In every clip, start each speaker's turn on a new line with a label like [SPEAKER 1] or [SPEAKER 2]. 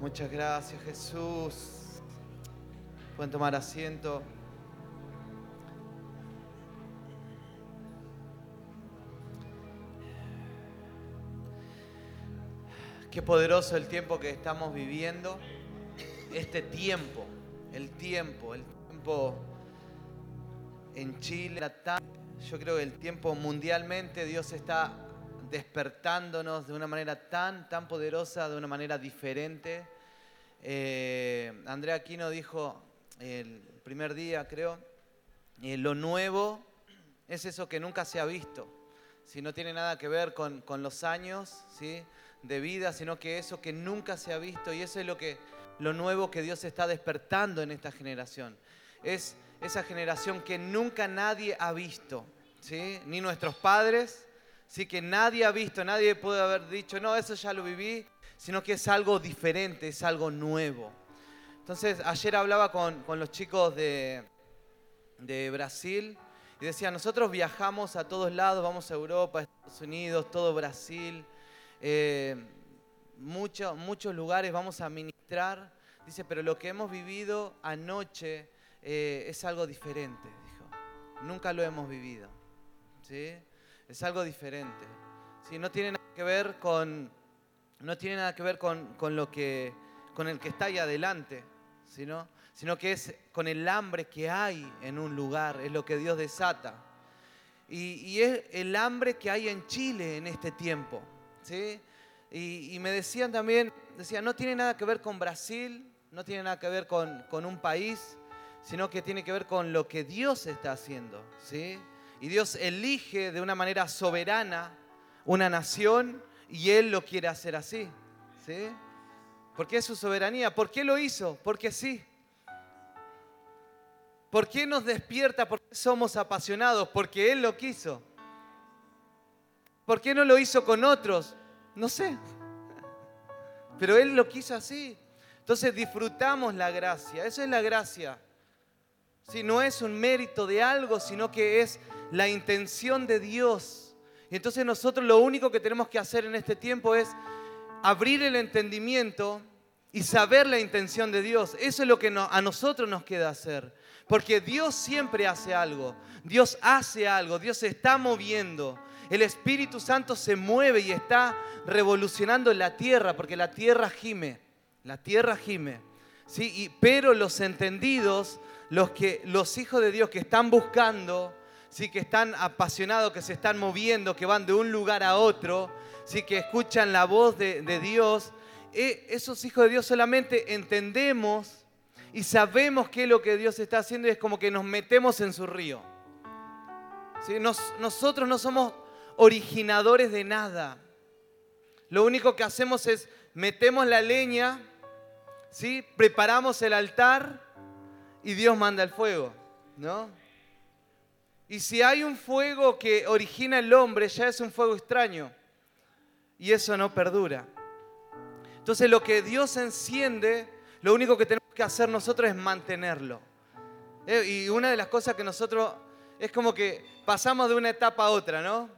[SPEAKER 1] Muchas gracias Jesús. Pueden tomar asiento. Qué poderoso el tiempo que estamos viviendo. Este tiempo, el tiempo, el tiempo en Chile. Yo creo que el tiempo mundialmente Dios está despertándonos de una manera tan, tan poderosa, de una manera diferente. Eh, Andrea Aquino dijo el primer día, creo, eh, lo nuevo es eso que nunca se ha visto. Si no tiene nada que ver con, con los años ¿sí? de vida, sino que eso que nunca se ha visto. Y eso es lo, que, lo nuevo que Dios está despertando en esta generación. Es esa generación que nunca nadie ha visto. ¿sí? Ni nuestros padres, ¿sí? que nadie ha visto, nadie puede haber dicho, no, eso ya lo viví, sino que es algo diferente, es algo nuevo. Entonces, ayer hablaba con, los chicos de, de Brasil y decía, nosotros viajamos a todos lados, vamos a Europa, Estados Unidos, todo Brasil, eh, muchos lugares vamos a ministrar. Dice, pero lo que hemos vivido anoche eh, es algo diferente, dijo. Nunca lo hemos vivido. ¿sí? Es algo diferente. ¿sí? No tiene nada que ver con, no tiene nada que ver con, lo que, con el que está ahí adelante, sino, sino que es con el hambre que hay en un lugar, es lo que Dios desata. Y, y es el hambre que hay en Chile en este tiempo. ¿sí? Y, me decían también, decían, no tiene nada que ver con Brasil, no tiene nada que ver con, con un país, sino que tiene que ver con lo que Dios está haciendo. ¿sí? Y Dios elige de una manera soberana una nación y Él lo quiere hacer así. ¿sí? Porque es su soberanía. ¿Por qué lo hizo? Porque sí. ¿Por qué nos despierta? Porque somos apasionados. Porque Él lo quiso. ¿Por qué no lo hizo con otros? No sé. Pero Él lo quiso así. Entonces disfrutamos la gracia. Eso es la gracia. Si no es un mérito de algo, sino que es la intención de Dios. Y entonces nosotros lo único que tenemos que hacer en este tiempo es abrir el entendimiento y saber la intención de Dios. Eso es lo que a nosotros nos queda hacer. Porque Dios siempre hace algo. Dios hace algo. Dios se está moviendo. El Espíritu Santo se mueve y está revolucionando la tierra, porque la tierra gime, la tierra gime. ¿sí? Y, pero los entendidos, los, que, los hijos de Dios que están buscando, ¿sí? que están apasionados, que se están moviendo, que van de un lugar a otro, ¿sí? que escuchan la voz de, Dios, eh, esos hijos de Dios solamente entendemos y sabemos qué es lo que Dios está haciendo y es como que nos metemos en su río. ¿Sí? nosotros no somos originadores de nada. Lo único que hacemos es metemos la leña, ¿sí? preparamos el altar y Dios manda el fuego. ¿no? Y si hay un fuego que origina el hombre, ya es un fuego extraño. Y eso no perdura. Entonces lo que Dios enciende, lo único que tenemos que hacer nosotros es mantenerlo. Eh, y una de las cosas que nosotros es como que pasamos de una etapa a otra, ¿no?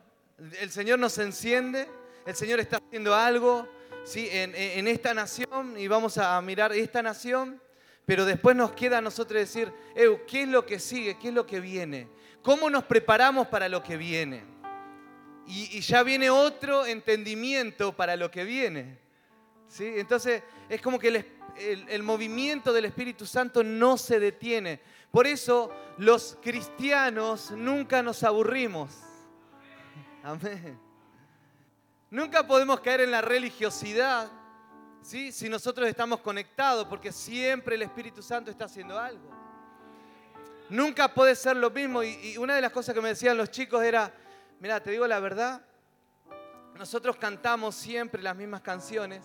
[SPEAKER 1] El Señor nos enciende, el Señor está haciendo algo ¿sí? en, esta nación y vamos a mirar esta nación, pero después nos queda a nosotros decir, ¿qué es lo que sigue? ¿Qué es lo que viene? ¿Cómo nos preparamos para lo que viene? Y, ya viene otro entendimiento para lo que viene. ¿sí? Entonces es como que el, el movimiento del Espíritu Santo no se detiene. Por eso los cristianos nunca nos aburrimos. Amén. Nunca podemos caer en la religiosidad ¿sí? si nosotros estamos conectados, porque siempre el Espíritu Santo está haciendo algo. Nunca puede ser lo mismo. Y, una de las cosas que me decían los chicos era, mira, te digo la verdad, nosotros cantamos siempre las mismas canciones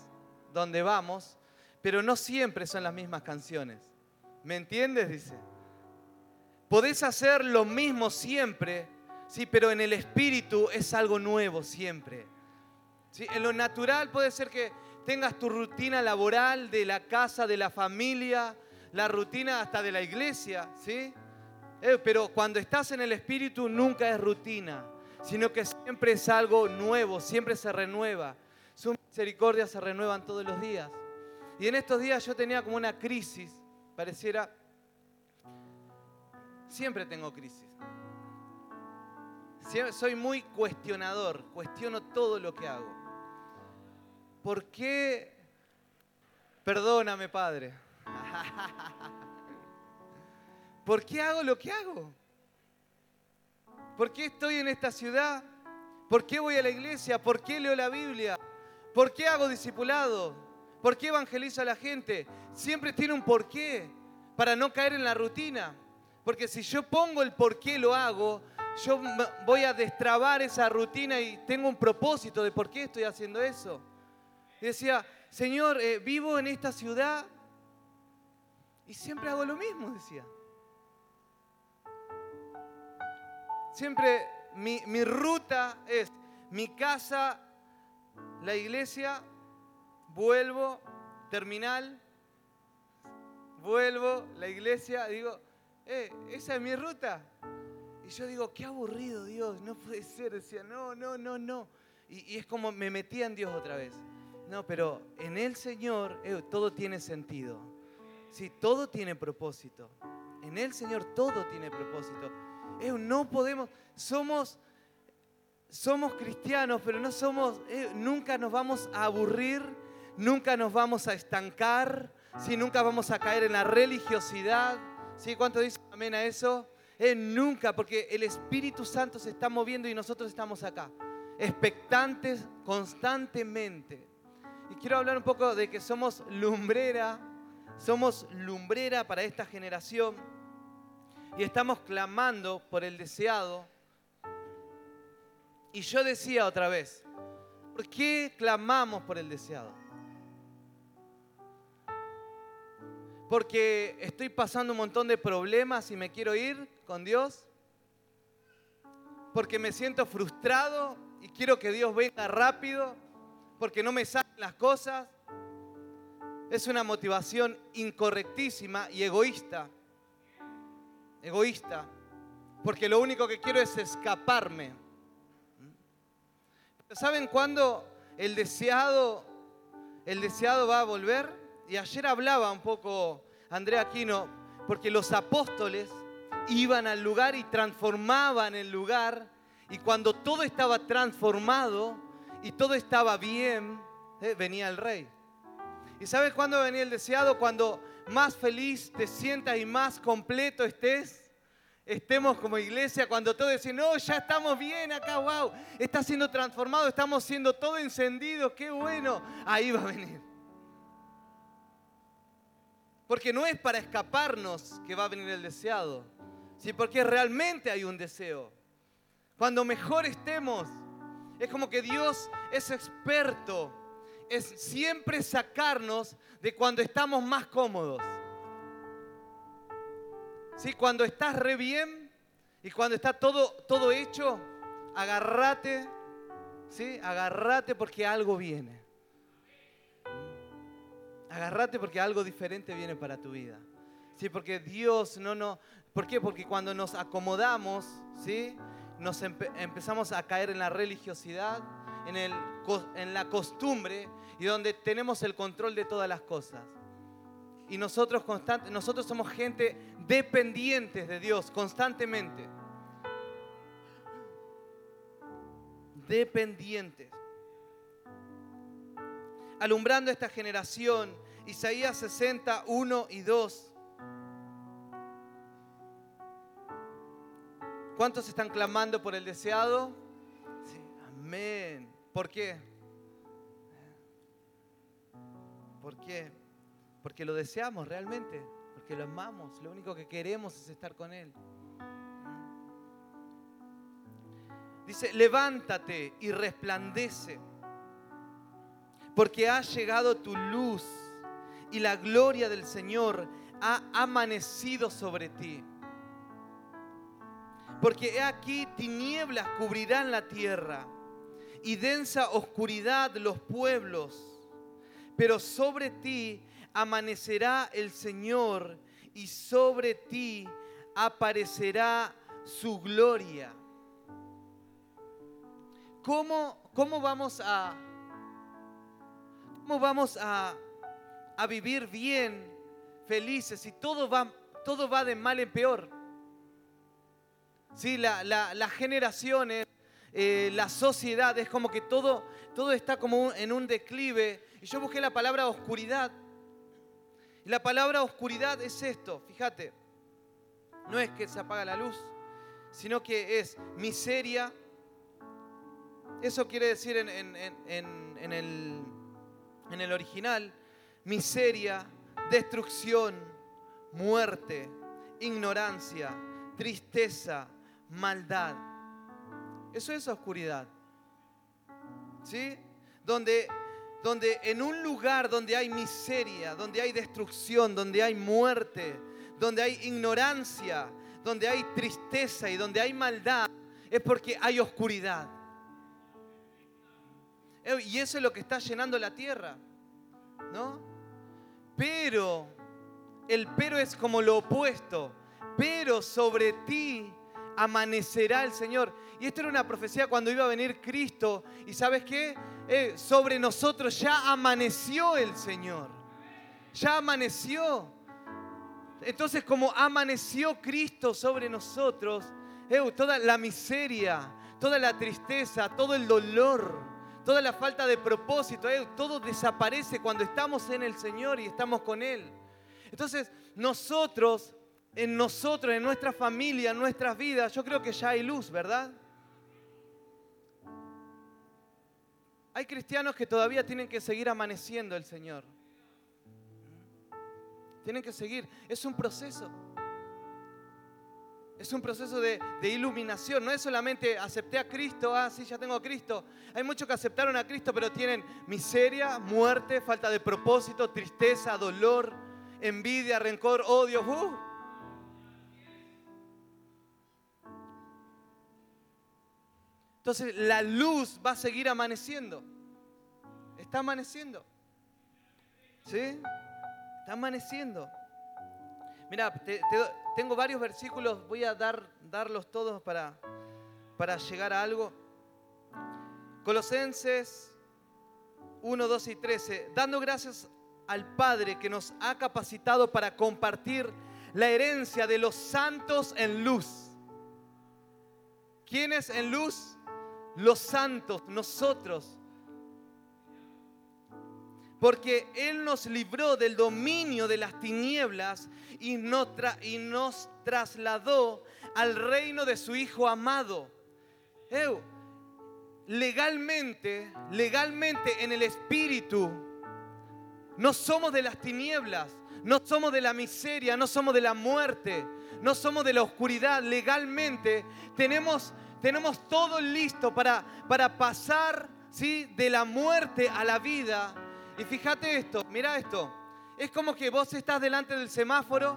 [SPEAKER 1] donde vamos, pero no siempre son las mismas canciones. ¿Me entiendes? Dice. Podés hacer lo mismo siempre, Sí, pero en el espíritu es algo nuevo siempre. ¿Sí? En lo natural puede ser que tengas tu rutina laboral de la casa, de la familia, la rutina hasta de la iglesia, ¿sí? Eh, pero cuando estás en el espíritu nunca es rutina, sino que siempre es algo nuevo, siempre se renueva. Sus misericordias se renuevan todos los días. Y en estos días yo tenía como una crisis, pareciera... Siempre tengo crisis. Soy muy cuestionador, cuestiono todo lo que hago. ¿Por qué? Perdóname, Padre. ¿Por qué hago lo que hago? ¿Por qué estoy en esta ciudad? ¿Por qué voy a la iglesia? ¿Por qué leo la Biblia? ¿Por qué hago discipulado? ¿Por qué evangelizo a la gente? Siempre tiene un porqué para no caer en la rutina. Porque si yo pongo el por qué lo hago, yo voy a destrabar esa rutina y tengo un propósito de por qué estoy haciendo eso. Y decía, Señor, eh, vivo en esta ciudad y siempre hago lo mismo, decía. Siempre mi, ruta es mi casa, la iglesia, vuelvo, terminal, vuelvo, la iglesia, digo, eh, esa es mi ruta. Y yo digo, qué aburrido Dios, no puede ser. Decía, no, no, no, no. Y, es como me metía en Dios otra vez. No, pero en el Señor eh, todo tiene sentido. Sí, todo tiene propósito. En el Señor todo tiene propósito. Eh, no podemos, somos, somos cristianos, pero no somos, eh, nunca nos vamos a aburrir, nunca nos vamos a estancar, ¿sí? nunca vamos a caer en la religiosidad. ¿Sí? ¿Cuánto dicen amén a eso? nunca, porque el Espíritu Santo se está moviendo y nosotros estamos acá, expectantes constantemente. Y quiero hablar un poco de que somos lumbrera, somos lumbrera para esta generación y estamos clamando por el deseado. Y yo decía otra vez, ¿por qué clamamos por el deseado? porque estoy pasando un montón de problemas y me quiero ir con Dios, porque me siento frustrado y quiero que Dios venga rápido, porque no me salen las cosas. Es una motivación incorrectísima y egoísta. Egoísta. Porque lo único que quiero es escaparme. ¿Saben cuándo el deseado, el deseado va a volver? Y ayer hablaba un poco Andrea Aquino, porque los apóstoles iban al lugar y transformaban el lugar. Y cuando todo estaba transformado y todo estaba bien, eh, venía el rey. ¿Y sabes cuándo venía el deseado? Cuando más feliz te sientas y más completo estés. Estemos como iglesia cuando todo dice, no, ya estamos bien acá, wow, está siendo transformado, estamos siendo todo encendido, qué bueno. Ahí va a venir. Porque no es para escaparnos que va a venir el deseado, sino porque realmente hay un deseo. Cuando mejor estemos, es como que Dios es experto, es siempre sacarnos de cuando estamos más cómodos. ¿Sí? Cuando estás re bien y cuando está todo, todo hecho, agárrate, ¿sí? agárrate porque algo viene. Agárrate porque algo diferente viene para tu vida. Sí, porque Dios no no, ¿por qué? Porque cuando nos acomodamos, ¿sí? Nos empezamos a caer en la religiosidad, en, la costumbre y donde tenemos el control de todas las cosas. Y nosotros constante, nosotros somos gente dependientes de Dios constantemente. Dependientes alumbrando esta generación. Isaías 60, 1 y 2. ¿Cuántos están clamando por el deseado? Sí, amén. ¿Por qué? ¿Por qué? Porque lo deseamos realmente, porque lo amamos, lo único que queremos es estar con Él. Dice, levántate y resplandece porque ha llegado tu luz y la gloria del Señor ha amanecido sobre ti. Porque he aquí tinieblas cubrirán la tierra y densa oscuridad los pueblos, pero sobre ti amanecerá el Señor y sobre ti aparecerá su gloria. ¿Cómo, cómo vamos a ¿Cómo vamos a, a vivir bien, felices y todo va, todo va de mal en peor. Sí, la, las generaciones, eh, la sociedad, es como que todo, todo está como en un declive. Y yo busqué la palabra oscuridad. Y la palabra oscuridad es esto, fíjate. No es que se apaga la luz, sino que es miseria. Eso quiere decir en, en, el, en el original, miseria, destrucción, muerte, ignorancia, tristeza, maldad. Eso es oscuridad. ¿Sí? Donde, donde en un lugar donde hay miseria, donde hay destrucción, donde hay muerte, donde hay ignorancia, donde hay tristeza y donde hay maldad, es porque hay oscuridad. Y eso es lo que está llenando la tierra. ¿No? Pero, el pero es como lo opuesto. Pero sobre ti amanecerá el Señor. Y esto era una profecía cuando iba a venir Cristo. Y sabes qué? Eh, sobre nosotros ya amaneció el Señor. Ya amaneció. Entonces como amaneció Cristo sobre nosotros, eh, toda la miseria, toda la tristeza, todo el dolor, toda la falta de propósito, eh, todo desaparece cuando estamos en el Señor y estamos con Él. Entonces nosotros en nosotros, en nuestra familia, en nuestras vidas, yo creo que ya hay luz, ¿verdad? Hay cristianos que todavía tienen que seguir amaneciendo el Señor. Tienen que seguir. Es un proceso. Es un proceso de, iluminación. No es solamente acepté a Cristo, ah, sí, ya tengo a Cristo. Hay muchos que aceptaron a Cristo, pero tienen miseria, muerte, falta de propósito, tristeza, dolor, envidia, rencor, odio. Uh, Entonces la luz va a seguir amaneciendo. Está amaneciendo. ¿Sí? Está amaneciendo. Mira, tengo varios versículos, voy a dar, darlos todos para, para llegar a algo. Colosenses 1, 2 y 13. Dando gracias al Padre que nos ha capacitado para compartir la herencia de los santos en luz. ¿Quiénes en luz? Los santos, nosotros. Porque Él nos libró del dominio de las tinieblas y nos, trasladó al reino de su Hijo amado. legalmente, legalmente en el Espíritu, no somos de las tinieblas, no somos de la miseria, no somos de la muerte, no somos de la oscuridad. Legalmente tenemos tenemos todo listo para, para pasar ¿sí? de la muerte a la vida. Y fíjate esto, mira esto. Es como que vos estás delante del semáforo,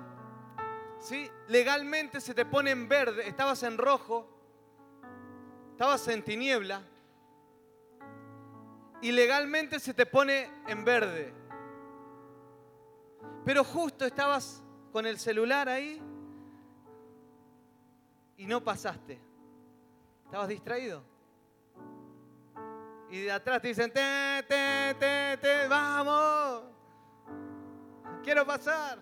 [SPEAKER 1] ¿sí? legalmente se te pone en verde, estabas en rojo, estabas en tiniebla, y legalmente se te pone en verde. Pero justo estabas con el celular ahí y no pasaste. ¿Estabas distraído? Y de atrás te dicen, te, te, te, te, vamos, quiero pasar.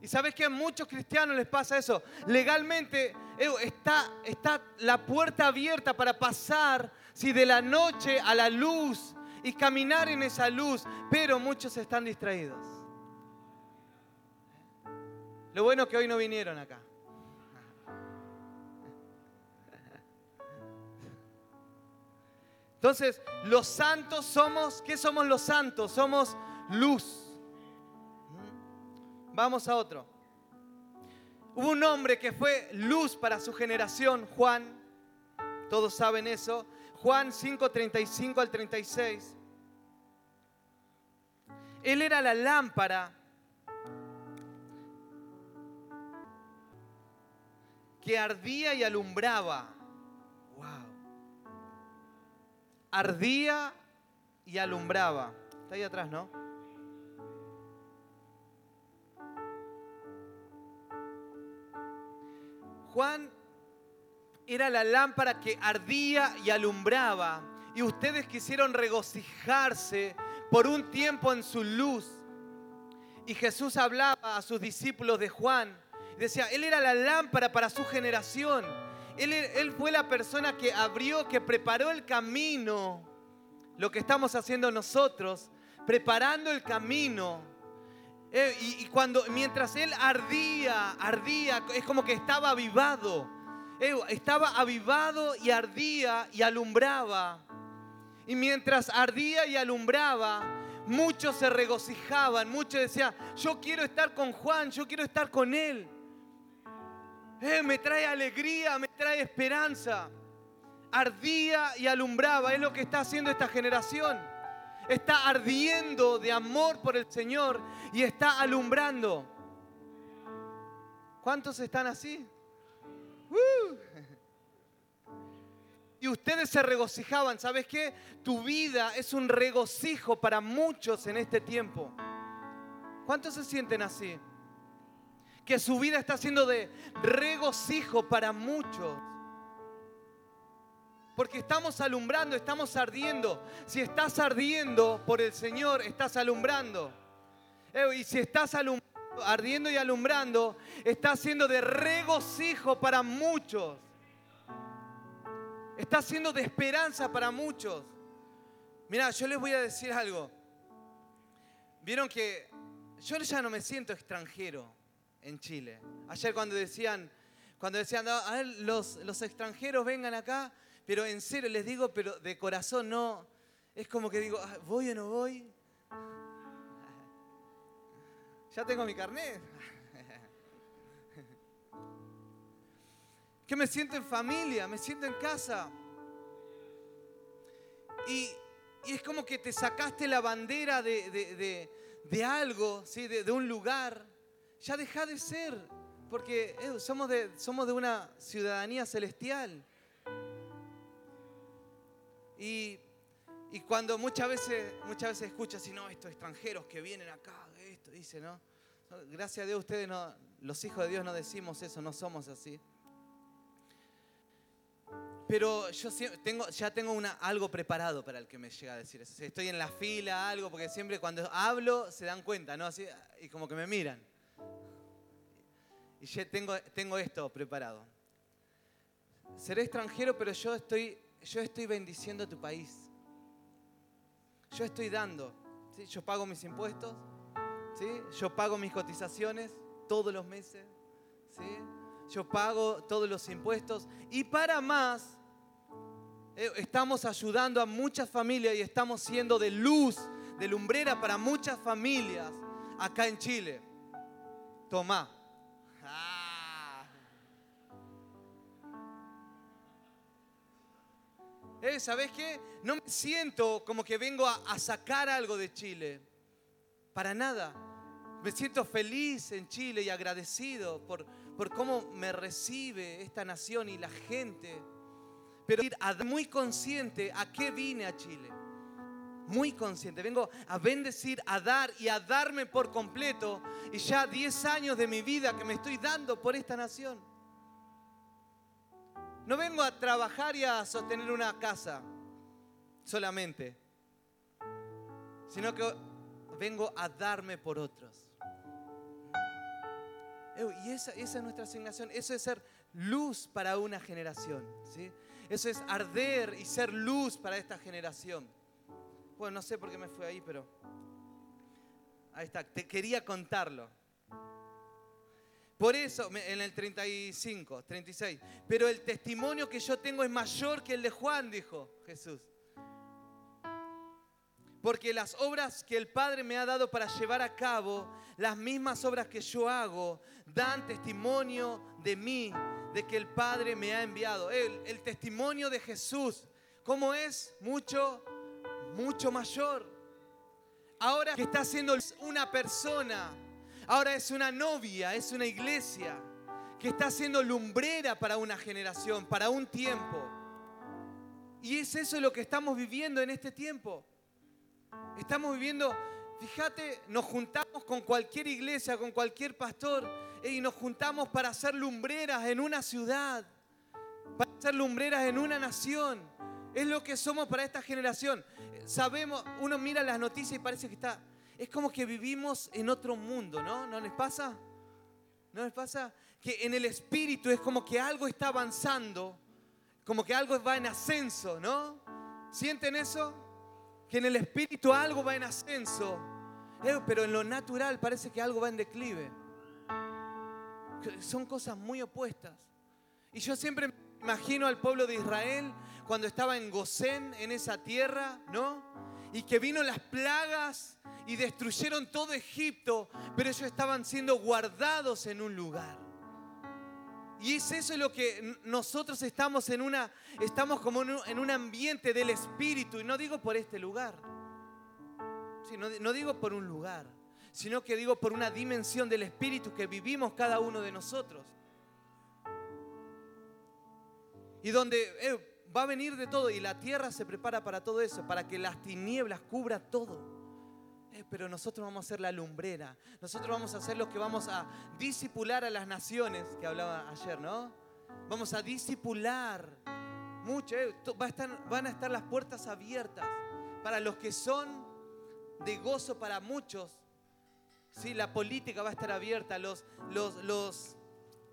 [SPEAKER 1] Y sabes que a muchos cristianos les pasa eso. Legalmente está, está la puerta abierta para pasar si de la noche a la luz y caminar en esa luz, pero muchos están distraídos. Lo bueno es que hoy no vinieron acá. Entonces, los santos somos, ¿qué somos los santos? Somos luz. Vamos a otro. Hubo un hombre que fue luz para su generación, Juan. Todos saben eso. Juan 5:35 al 36. Él era la lámpara que ardía y alumbraba ardía y alumbraba. Está ahí atrás, ¿no? Juan era la lámpara que ardía y alumbraba. Y ustedes quisieron regocijarse por un tiempo en su luz. Y Jesús hablaba a sus discípulos de Juan. Decía, Él era la lámpara para su generación. Él, fue la persona que abrió, que preparó el camino. Lo que estamos haciendo nosotros, preparando el camino. Eh, y, y cuando, mientras Él ardía, ardía, es como que estaba avivado. Eh, estaba avivado y ardía y alumbraba. Y mientras ardía y alumbraba, muchos se regocijaban, muchos decían, yo quiero estar con Juan, yo quiero estar con él. Eh, me trae alegría, me trae esperanza. Ardía y alumbraba, es lo que está haciendo esta generación. Está ardiendo de amor por el Señor y está alumbrando. ¿Cuántos están así? ¡Uh! Y ustedes se regocijaban. ¿Sabes qué? Tu vida es un regocijo para muchos en este tiempo. ¿Cuántos se sienten así? Que su vida está siendo de regocijo para muchos. Porque estamos alumbrando, estamos ardiendo. Si estás ardiendo por el Señor, estás alumbrando. Y si estás ardiendo y alumbrando, está siendo de regocijo para muchos. Está siendo de esperanza para muchos. Mira, yo les voy a decir algo. Vieron que yo ya no me siento extranjero en Chile. Ayer cuando decían, cuando decían, a ver, los, los extranjeros vengan acá, pero en serio les digo, pero de corazón no. Es como que digo, ah, ¿voy o no voy? Ya tengo mi carnet. Que me siento en familia, me siento en casa. Y, es como que te sacaste la bandera de, algo, ¿sí? de, un lugar. Ya deja de ser, porque eh, somos, de, somos de una ciudadanía celestial. Y, cuando muchas veces, muchas veces escuchas, si no, estos extranjeros que vienen acá, esto, dice, ¿no? Gracias a Dios, ustedes no, los hijos de Dios no decimos eso, no somos así. Pero yo tengo, ya tengo una, algo preparado para el que me llega a decir eso. Estoy en la fila, algo, porque siempre cuando hablo se dan cuenta, ¿no? Así, y como que me miran. Y ya tengo, tengo esto preparado. Seré extranjero, pero yo estoy, yo estoy bendiciendo tu país. Yo estoy dando. ¿sí? Yo pago mis impuestos. ¿sí? Yo pago mis cotizaciones todos los meses. ¿sí? Yo pago todos los impuestos. Y para más, eh, estamos ayudando a muchas familias y estamos siendo de luz, de lumbrera para muchas familias acá en Chile. Tomá. Ah. Eh, ¿Sabes qué? No me siento como que vengo a, sacar algo de Chile. Para nada. Me siento feliz en Chile y agradecido por, por cómo me recibe esta nación y la gente pero ir muy consciente a qué vine a Chile. Muy consciente. Vengo a bendecir, a dar y a darme por completo. Y ya 10 años de mi vida que me estoy dando por esta nación. No vengo a trabajar y a sostener una casa solamente, sino que vengo a darme por otros. Y esa, es nuestra asignación, eso es ser luz para una generación. ¿sí? Eso es arder y ser luz para esta generación. Bueno, no sé por qué me fui ahí, pero ahí está. Te quería contarlo. Por eso, en el 35, 36, pero el testimonio que yo tengo es mayor que el de Juan, dijo Jesús. Porque las obras que el Padre me ha dado para llevar a cabo, las mismas obras que yo hago, dan testimonio de mí de que el Padre me ha enviado. El, el testimonio de Jesús, ¿cómo es? Mucho, mucho mayor. Ahora que está siendo una persona, ahora es una novia, es una iglesia que está siendo lumbrera para una generación, para un tiempo. Y es eso lo que estamos viviendo en este tiempo. Estamos viviendo, fíjate, nos juntamos con cualquier iglesia, con cualquier pastor y nos juntamos para ser lumbreras en una ciudad, para ser lumbreras en una nación. Es lo que somos para esta generación. Sabemos, uno mira las noticias y parece que está... Es como que vivimos en otro mundo, ¿no? ¿No les pasa? ¿No les pasa? Que en el espíritu es como que algo está avanzando, como que algo va en ascenso, ¿no? ¿Sienten eso? Que en el espíritu algo va en ascenso, eh, pero en lo natural parece que algo va en declive. Son cosas muy opuestas. Y yo siempre imagino al pueblo de Israel cuando estaba en Gosén, en esa tierra, ¿no? Y que vino las plagas y destruyeron todo Egipto, pero ellos estaban siendo guardados en un lugar. Y es eso lo que nosotros estamos en una, estamos como en un ambiente del Espíritu, y no digo por este lugar, no, no digo por un lugar, sino que digo por una dimensión del Espíritu que vivimos cada uno de nosotros. Y donde eh, va a venir de todo y la tierra se prepara para todo eso, para que las tinieblas cubran todo. Eh, pero nosotros vamos a ser la lumbrera. Nosotros vamos a ser los que vamos a disipular a las naciones, que hablaba ayer, ¿no? Vamos a disipular mucho. Eh, va a estar, van a estar las puertas abiertas para los que son de gozo para muchos. Sí, la política va a estar abierta, los, los, los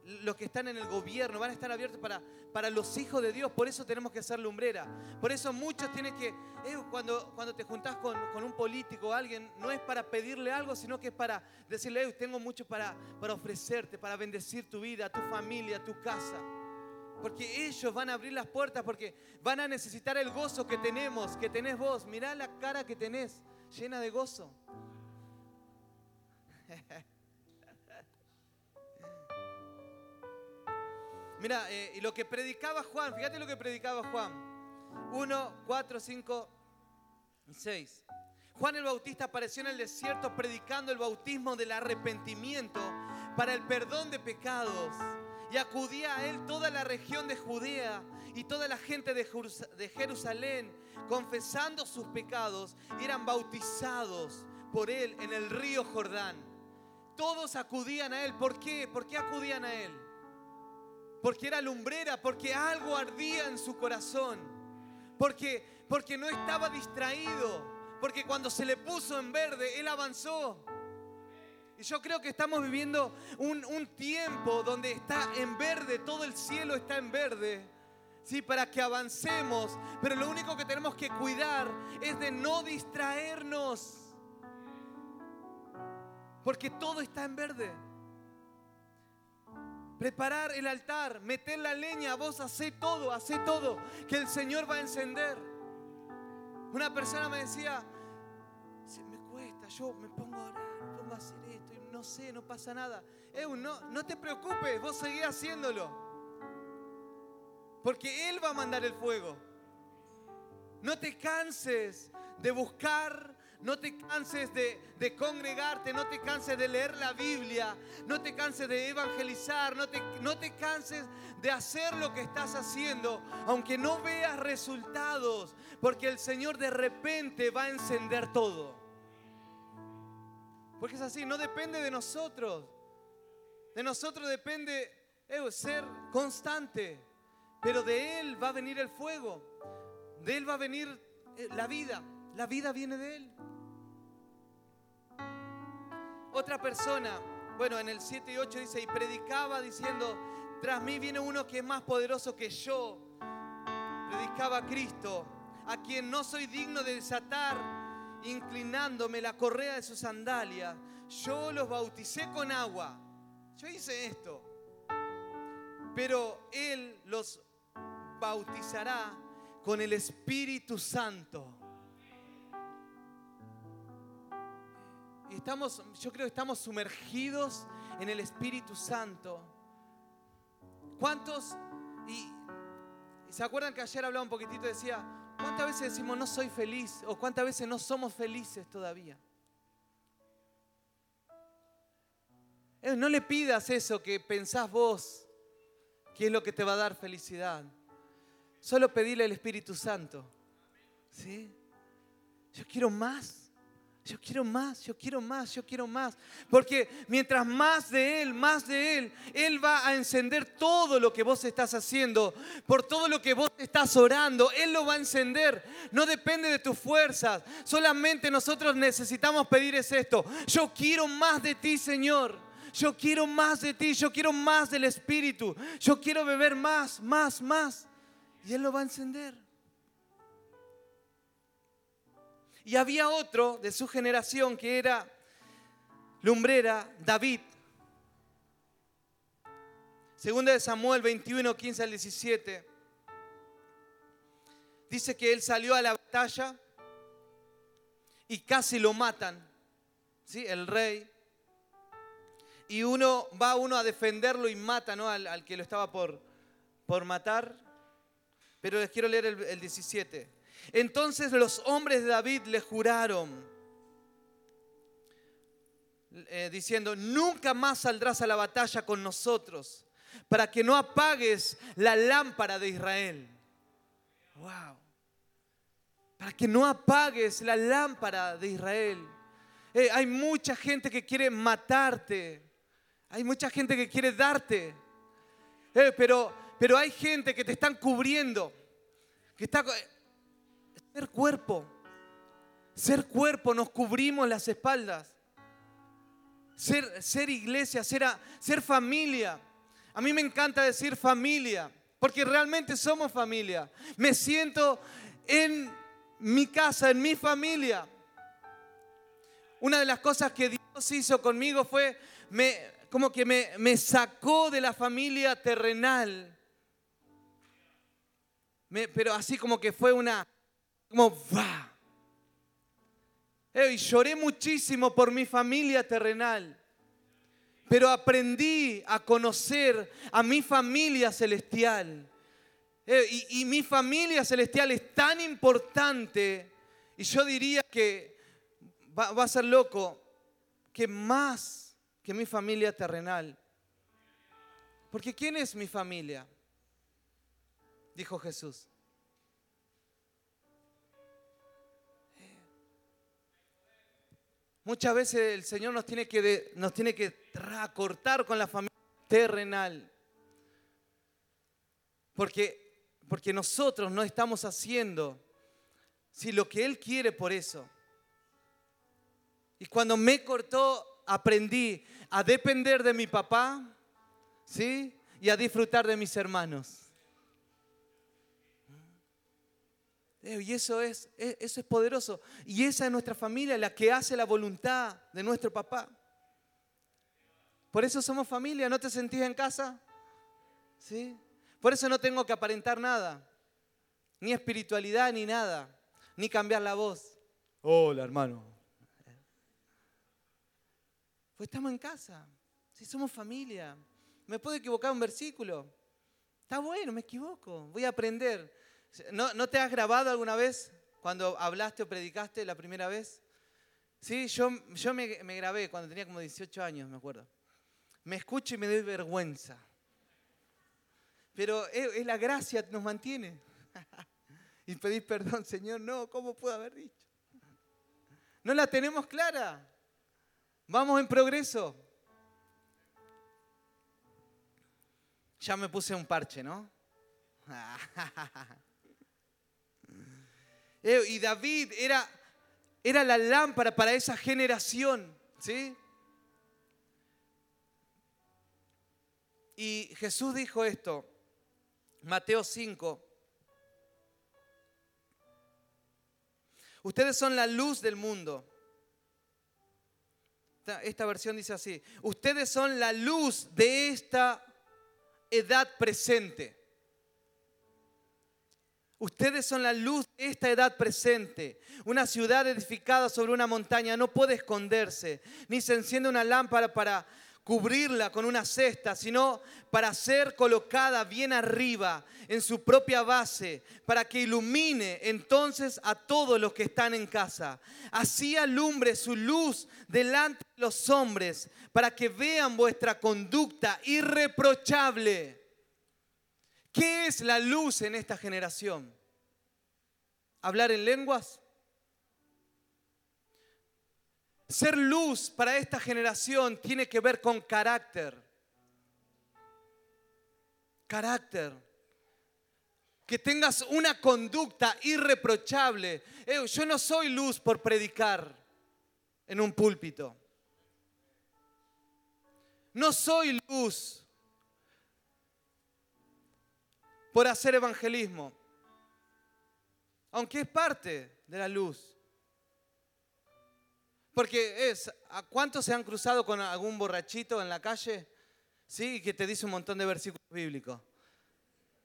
[SPEAKER 1] los que están en el gobierno van a estar abiertos para, para los hijos de Dios. Por eso tenemos que ser lumbrera. Por eso muchos tienen que, eh, cuando, cuando te juntás con, un político o alguien, no es para pedirle algo, sino que es para decirle, tengo mucho para, para ofrecerte, para bendecir tu vida, tu familia, tu casa. Porque ellos van a abrir las puertas, porque van a necesitar el gozo que tenemos, que tenés vos. Mirá la cara que tenés, llena de gozo. Mira, eh, y lo que predicaba Juan, fíjate lo que predicaba Juan. 1, 4, 5 y 6. Juan el Bautista apareció en el desierto predicando el bautismo del arrepentimiento para el perdón de pecados. Y acudía a él toda la región de Judea y toda la gente de Jerusalén, confesando sus pecados, y eran bautizados por él en el río Jordán. Todos acudían a él. ¿Por qué? ¿Por qué acudían a él? Porque era lumbrera, porque algo ardía en su corazón, porque, porque no estaba distraído, porque cuando se le puso en verde, él avanzó. Y yo creo que estamos viviendo un, un tiempo donde está en verde, todo el cielo está en verde. Sí, para que avancemos, pero lo único que tenemos que cuidar es de no distraernos. Porque todo está en verde preparar el altar, meter la leña, vos hacé todo, hacé todo, que el Señor va a encender. Una persona me decía, me cuesta, yo me pongo a orar, me pongo a hacer esto, y no sé, no pasa nada. no, no te preocupes, vos seguí haciéndolo. Porque Él va a mandar el fuego. No te canses de buscar no te canses de, congregarte, no te canses de leer la Biblia, no te canses de evangelizar, no te, no te canses de hacer lo que estás haciendo, aunque no veas resultados, porque el Señor de repente va a encender todo. Porque es así, no depende de nosotros. De nosotros depende eh, ser constante, pero de Él va a venir el fuego, de Él va a venir eh, la vida. La vida viene de Él. Otra persona, bueno, en el 7 y 8 dice, y predicaba diciendo, tras mí viene uno que es más poderoso que yo. Predicaba Cristo, a quien no soy digno de desatar, inclinándome la correa de sus sandalias. Yo los bauticé con agua. Yo hice esto. Pero Él los bautizará con el Espíritu Santo estamos, yo creo que estamos sumergidos en el Espíritu Santo. ¿Cuántos? Y, se acuerdan que ayer hablaba un poquitito, decía, ¿cuántas veces decimos no soy feliz? ¿O cuántas veces no somos felices todavía? No le pidas eso que pensás vos, que es lo que te va a dar felicidad. Solo pedirle al Espíritu Santo. ¿Sí? Yo quiero más. Yo quiero más, yo quiero más, yo quiero más. Porque mientras más de Él, más de Él, Él va a encender todo lo que vos estás haciendo, por todo lo que vos estás orando, Él lo va a encender. No depende de tus fuerzas. Solamente nosotros necesitamos pedir es esto. Yo quiero más de ti, Señor. Yo quiero más de ti, yo quiero más del Espíritu. Yo quiero beber más, más, más. Y Él lo va a encender. Y había otro de su generación que era lumbrera, David. Segunda de Samuel 21, 15 al 17. Dice que él salió a la batalla y casi lo matan. ¿Sí? El rey. Y uno va uno a defenderlo y mata ¿no? al, que lo estaba por, por matar. Pero les quiero leer el, el 17. Entonces los hombres de David le juraron, eh, diciendo, nunca más saldrás a la batalla con nosotros, para que no apagues la lámpara de Israel. Wow. Para que no apagues la lámpara de Israel. Eh, hay mucha gente que quiere matarte. Hay mucha gente que quiere darte. Eh, pero, pero hay gente que te están cubriendo. Que está, ser cuerpo. Ser cuerpo, nos cubrimos las espaldas. Ser, ser iglesia, ser, ser familia. A mí me encanta decir familia, porque realmente somos familia. Me siento en mi casa, en mi familia. Una de las cosas que Dios hizo conmigo fue, me, como que me sacó de la familia terrenal. pero así como que fue una, como va. Y lloré muchísimo por mi familia terrenal, pero aprendí a conocer a mi familia celestial. Y, mi familia celestial es tan importante, y yo diría que va, va a ser loco, que más que mi familia terrenal. Porque ¿quién es mi familia? Dijo Jesús. Muchas veces el Señor nos tiene que, nos tiene que cortar con la familia terrenal. Porque, porque nosotros no estamos haciendo si lo que Él quiere por eso. Y cuando me cortó, aprendí a depender de mi papá, ¿sí? Y a disfrutar de mis hermanos. Y eso es, e, eso es poderoso. Y esa es nuestra familia, la que hace la voluntad de nuestro papá. Por eso somos familia, ¿no te sentís en casa? ¿Sí? Por eso no tengo que aparentar nada, ni espiritualidad, ni nada, ni cambiar la voz. Hola, hermano. Pues estamos en casa, si somos familia. Me puedo equivocar un versículo. Está bueno, me equivoco, voy a aprender. ¿No, te has grabado alguna vez cuando hablaste o predicaste la primera vez? Sí, yo, yo me, grabé cuando tenía como 18 años, me acuerdo. Me escucho y me doy vergüenza. Pero es, la gracia nos mantiene. y pedís perdón, Señor, no, ¿cómo puedo haber dicho? No la tenemos clara. Vamos en progreso. Ya me puse un parche, ¿no? Eh, y David era, era la lámpara para esa generación. ¿sí? Y Jesús dijo esto, Mateo 5. Ustedes son la luz del mundo. Esta versión dice así, ustedes son la luz de esta edad presente. Ustedes son la luz de esta edad presente. Una ciudad edificada sobre una montaña no puede esconderse, ni se enciende una lámpara para cubrirla con una cesta, sino para ser colocada bien arriba en su propia base, para que ilumine entonces a todos los que están en casa. Así alumbre su luz delante de los hombres, para que vean vuestra conducta irreprochable ¿Qué es la luz en esta generación? ¿Hablar en lenguas? ser luz para esta generación tiene que ver con carácter. Carácter. Que tengas una conducta irreprochable. Eh, yo no soy luz por predicar en un púlpito. No soy luz por hacer evangelismo, aunque es parte de la luz. Porque es, ¿a cuántos se han cruzado con algún borrachito en la calle? Sí, que te dice un montón de versículos bíblicos.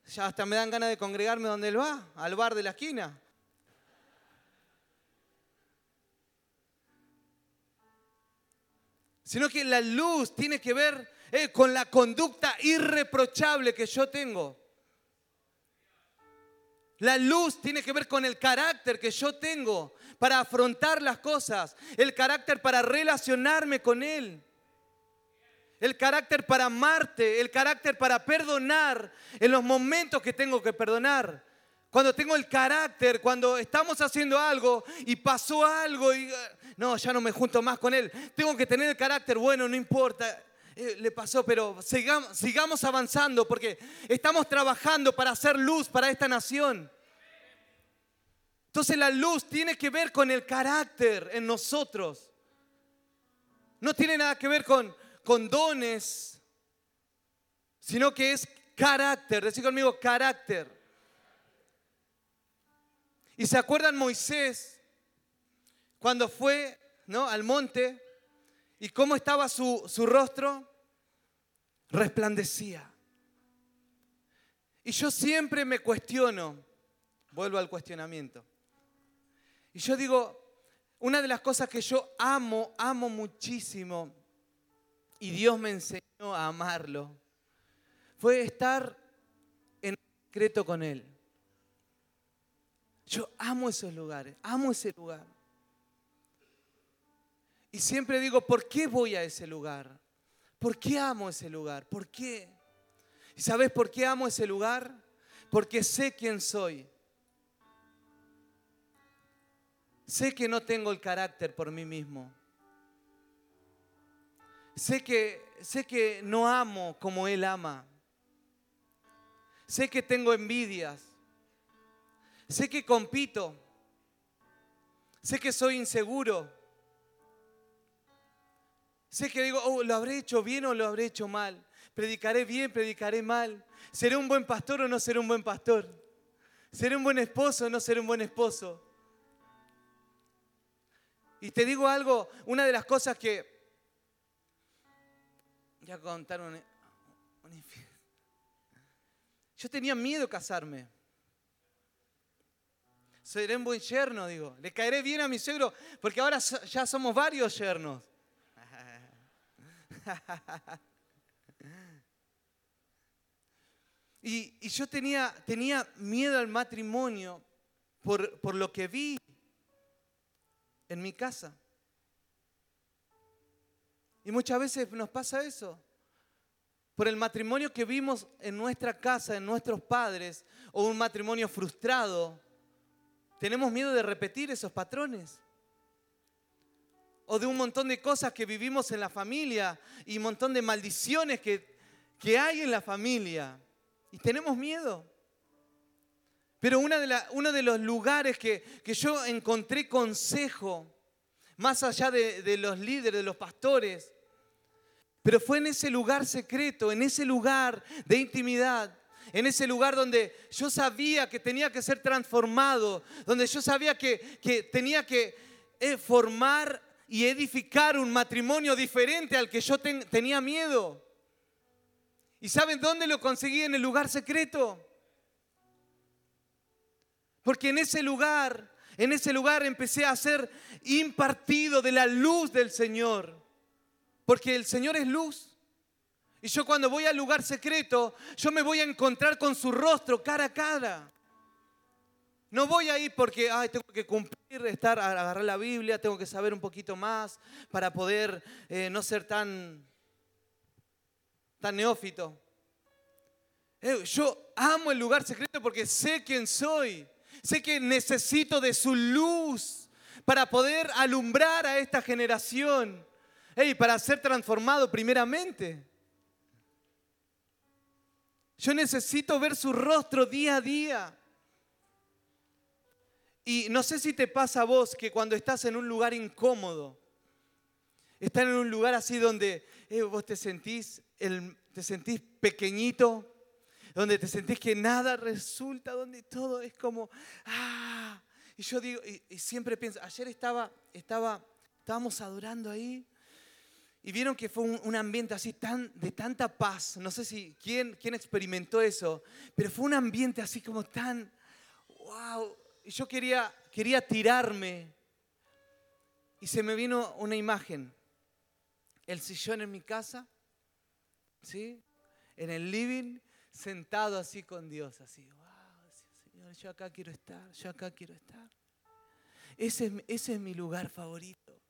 [SPEAKER 1] Ya hasta me dan ganas de congregarme donde él va, al bar de la esquina. Sino que la luz tiene que ver eh, con la conducta irreprochable que yo tengo. La luz tiene que ver con el carácter que yo tengo para afrontar las cosas, el carácter para relacionarme con Él, el carácter para amarte, el carácter para perdonar en los momentos que tengo que perdonar. Cuando tengo el carácter, cuando estamos haciendo algo y pasó algo y no, ya no me junto más con Él, tengo que tener el carácter, bueno, no importa, eh, le pasó, pero sigamos, sigamos avanzando porque estamos trabajando para hacer luz para esta nación. Entonces la luz tiene que ver con el carácter en nosotros. No tiene nada que ver con, dones, sino que es carácter. Decir conmigo, carácter. ¿Y se acuerdan Moisés cuando fue ¿no? al monte y cómo estaba su, su rostro? Resplandecía. Y yo siempre me cuestiono, vuelvo al cuestionamiento. Y yo digo, una de las cosas que yo amo, amo muchísimo, y Dios me enseñó a amarlo, fue estar en secreto con Él. Yo amo esos lugares, amo ese lugar. Y siempre digo, ¿por qué voy a ese lugar? ¿Por qué amo ese lugar? ¿Por qué? ¿Y sabes por qué amo ese lugar? Porque sé quién soy. Sé que no tengo el carácter por mí mismo. Sé que, sé que no amo como Él ama. Sé que tengo envidias. Sé que compito. Sé que soy inseguro. Sé que digo, oh, lo habré hecho bien o lo habré hecho mal. Predicaré bien, predicaré mal. ¿Seré un buen pastor o no seré un buen pastor? ¿Seré un buen esposo o no seré un buen esposo? Y te digo algo, una de las cosas que... Ya contaron... Yo tenía miedo casarme. Seré un buen yerno, digo. Le caeré bien a mi suegro, porque ahora ya somos varios yernos. Y, yo tenía, tenía miedo al matrimonio por, por lo que vi en mi casa. Y muchas veces nos pasa eso. Por el matrimonio que vimos en nuestra casa, en nuestros padres, o un matrimonio frustrado, tenemos miedo de repetir esos patrones. O de un montón de cosas que vivimos en la familia y un montón de maldiciones que, que hay en la familia. Y tenemos miedo. Pero una de uno de los lugares que, yo encontré consejo, más allá de, de los líderes, de los pastores, pero fue en ese lugar secreto, en ese lugar de intimidad, en ese lugar donde yo sabía que tenía que ser transformado, donde yo sabía que, tenía que eh, formar y edificar un matrimonio diferente al que yo tenía miedo. ¿Y saben dónde lo conseguí? En el lugar secreto. Porque en ese lugar, en ese lugar empecé a ser impartido de la luz del Señor. Porque el Señor es luz. Y yo cuando voy al lugar secreto, yo me voy a encontrar con su rostro cara a cara. No voy a ir porque ay, tengo que cumplir, estar, agarrar la Biblia, tengo que saber un poquito más para poder eh, no ser tan, tan neófito. Eh, yo amo el lugar secreto porque sé quién soy. Sé que necesito de su luz para poder alumbrar a esta generación, hey, para ser transformado primeramente. Yo necesito ver su rostro día a día. Y no sé si te pasa a vos que cuando estás en un lugar incómodo, estás en un lugar así donde eh, vos te sentís, te sentís pequeñito, donde te sentís que nada resulta, donde todo es como, ah. Y yo digo, y, siempre pienso, ayer estaba, estaba, estábamos adorando ahí y vieron que fue un, ambiente así tan, de tanta paz. No sé si quién, quién experimentó eso, pero fue un ambiente así como tan, wow. Y yo quería, quería tirarme. Y se me vino una imagen. El sillón en mi casa, ¿sí? En el living, sentado así con Dios, así, wow, Señor, yo acá quiero estar, yo acá quiero estar. Ese, ese es mi lugar favorito.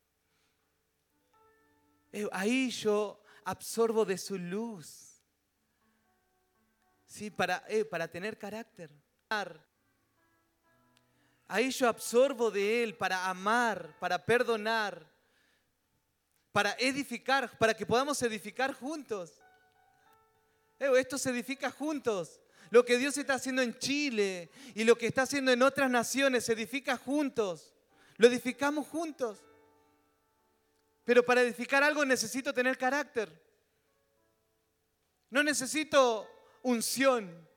[SPEAKER 1] Eh, ahí yo absorbo de su luz. ¿Sí? Para, eh, para tener carácter. Ahí yo absorbo de Él para amar, para perdonar, para edificar, para que podamos edificar juntos. Eh, esto se edifica juntos. Lo que Dios está haciendo en Chile y lo que está haciendo en otras naciones se edifica juntos. Lo edificamos juntos. Pero para edificar algo necesito tener carácter. No necesito unción.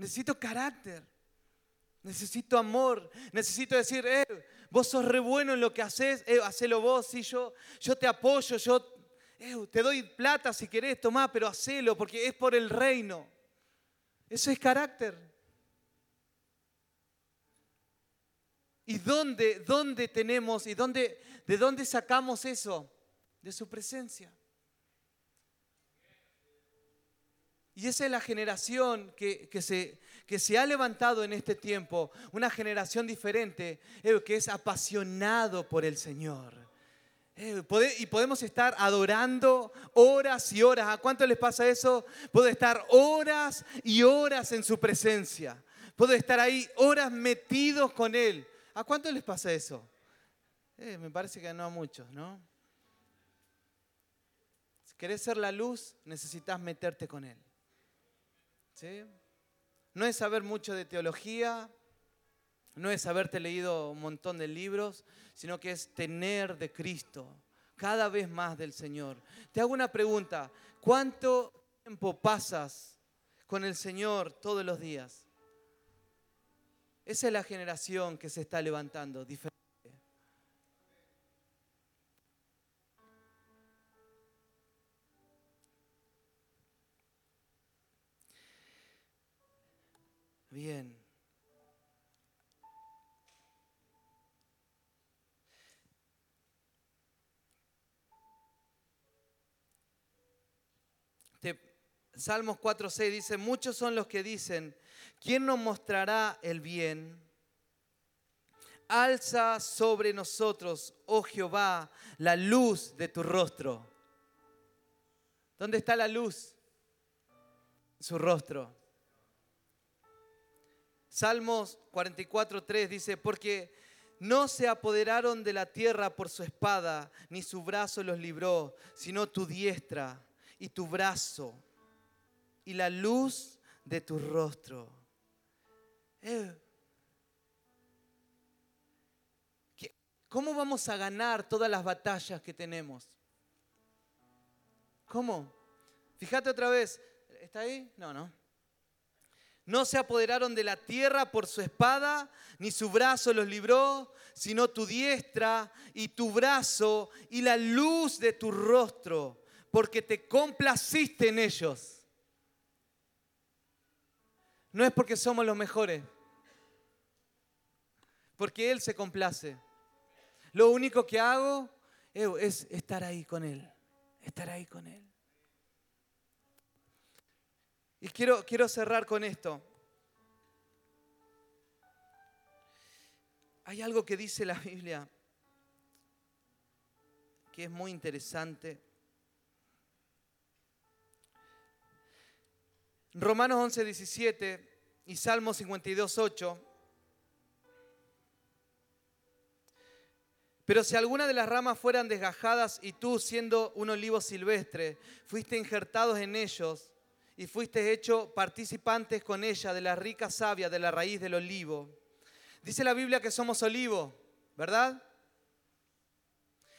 [SPEAKER 1] Necesito carácter. Necesito amor. Necesito decir, eh, vos sos re bueno en lo que haces, eh, hacelo vos, sí, yo, yo te apoyo, yo eh, te doy plata si querés, tomá, pero hacelo porque es por el reino. Eso es carácter. ¿Y dónde, dónde tenemos y dónde, de dónde sacamos eso? De su presencia. Y esa es la generación que, se, que se ha levantado en este tiempo, una generación diferente, eh, que es apasionado por el Señor. Eh, y podemos estar adorando horas y horas. ¿A cuánto les pasa eso? Puedo estar horas y horas en su presencia. Puedo estar ahí horas metidos con Él. ¿A cuánto les pasa eso? Eh, me parece que no a muchos, ¿no? Si querés ser la luz, necesitas meterte con Él. No es saber mucho de teología, no es haberte leído un montón de libros, sino que es tener de Cristo, cada vez más del Señor. Te hago una pregunta, ¿cuánto tiempo pasas con el Señor todos los días? Esa es la generación que se está levantando, diferente. Salmos 4.6 dice, muchos son los que dicen, ¿quién nos mostrará el bien? Alza sobre nosotros, oh Jehová, la luz de tu rostro. ¿Dónde está la luz? Su rostro. Salmos 44.3 dice, porque no se apoderaron de la tierra por su espada, ni su brazo los libró, sino tu diestra y tu brazo y la luz de tu rostro. Eh, ¿Cómo vamos a ganar todas las batallas que tenemos? ¿Cómo? Fíjate otra vez. ¿Está ahí? No, no. No se apoderaron de la tierra por su espada, ni su brazo los libró, sino tu diestra y tu brazo y la luz de tu rostro, porque te complaciste en ellos. No es porque somos los mejores, porque Él se complace. Lo único que hago es estar ahí con Él, estar ahí con Él. Y quiero, quiero cerrar con esto. Hay algo que dice la Biblia que es muy interesante. Romanos 11, 17 y Salmo 52, 8. Pero si alguna de las ramas fueran desgajadas y tú, siendo un olivo silvestre, fuiste injertados en ellos y fuiste hecho participantes con ella de la rica savia de la raíz del olivo. Dice la Biblia que somos olivo, ¿verdad?